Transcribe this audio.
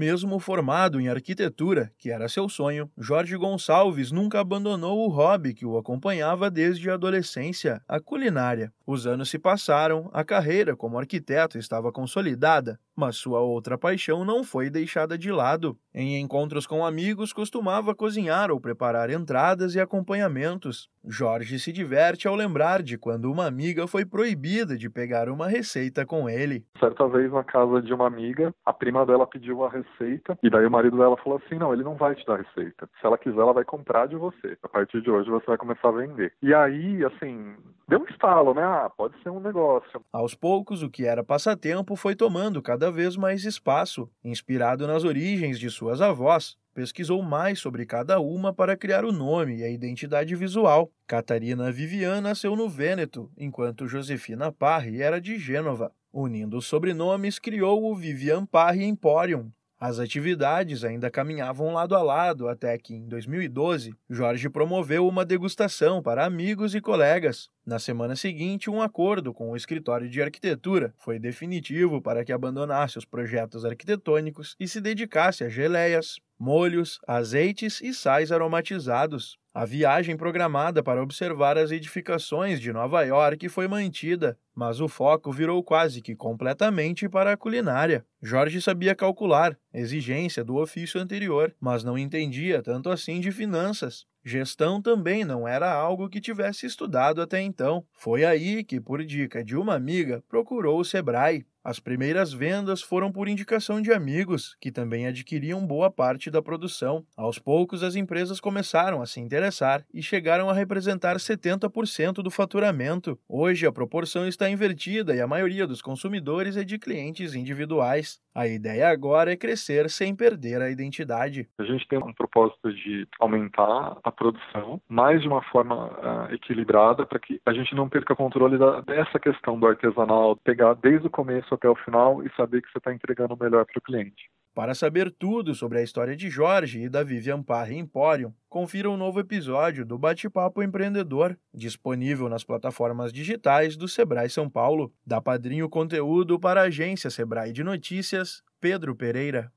Mesmo formado em arquitetura, que era seu sonho, Jorge Gonçalves nunca abandonou o hobby que o acompanhava desde a adolescência, a culinária. Os anos se passaram, a carreira como arquiteto estava consolidada, mas sua outra paixão não foi deixada de lado. Em encontros com amigos, costumava cozinhar ou preparar entradas e acompanhamentos. Jorge se diverte ao lembrar de quando uma amiga foi proibida de pegar uma receita com ele. Certa vez na casa de uma amiga, a prima dela pediu a receita e daí o marido dela falou assim: "Não, ele não vai te dar receita. Se ela quiser, ela vai comprar de você. A partir de hoje você vai começar a vender". E aí, assim, deu um estalo, né? Ah, pode ser um negócio. Aos poucos, o que era passatempo foi tomando cada vez mais espaço, inspirado nas origens de suas avós, pesquisou mais sobre cada uma para criar o nome e a identidade visual. Catarina Vivian nasceu no Vêneto, enquanto Josefina Parri era de Gênova. Unindo os sobrenomes, criou o Vivian Parri Emporium, as atividades ainda caminhavam lado a lado até que, em 2012, Jorge promoveu uma degustação para amigos e colegas. Na semana seguinte, um acordo com o escritório de arquitetura foi definitivo para que abandonasse os projetos arquitetônicos e se dedicasse a geleias, molhos, azeites e sais aromatizados. A viagem programada para observar as edificações de Nova York foi mantida, mas o foco virou quase que completamente para a culinária. Jorge sabia calcular, exigência do ofício anterior, mas não entendia tanto assim de finanças. Gestão também não era algo que tivesse estudado até então. Foi aí que, por dica de uma amiga, procurou o Sebrae. As primeiras vendas foram por indicação de amigos, que também adquiriam boa parte da produção. Aos poucos, as empresas começaram a se interessar e chegaram a representar 70% do faturamento. Hoje, a proporção está invertida e a maioria dos consumidores é de clientes individuais. A ideia agora é crescer sem perder a identidade. A gente tem um propósito de aumentar a produção, mais de uma forma uh, equilibrada, para que a gente não perca controle da, dessa questão do artesanal, pegar desde o começo até o final e saber que você está entregando o melhor para o cliente. Para saber tudo sobre a história de Jorge e da Vivian Parry Emporium, confira um novo episódio do Bate-Papo Empreendedor, disponível nas plataformas digitais do Sebrae São Paulo. Da Padrinho Conteúdo para a agência Sebrae de Notícias, Pedro Pereira.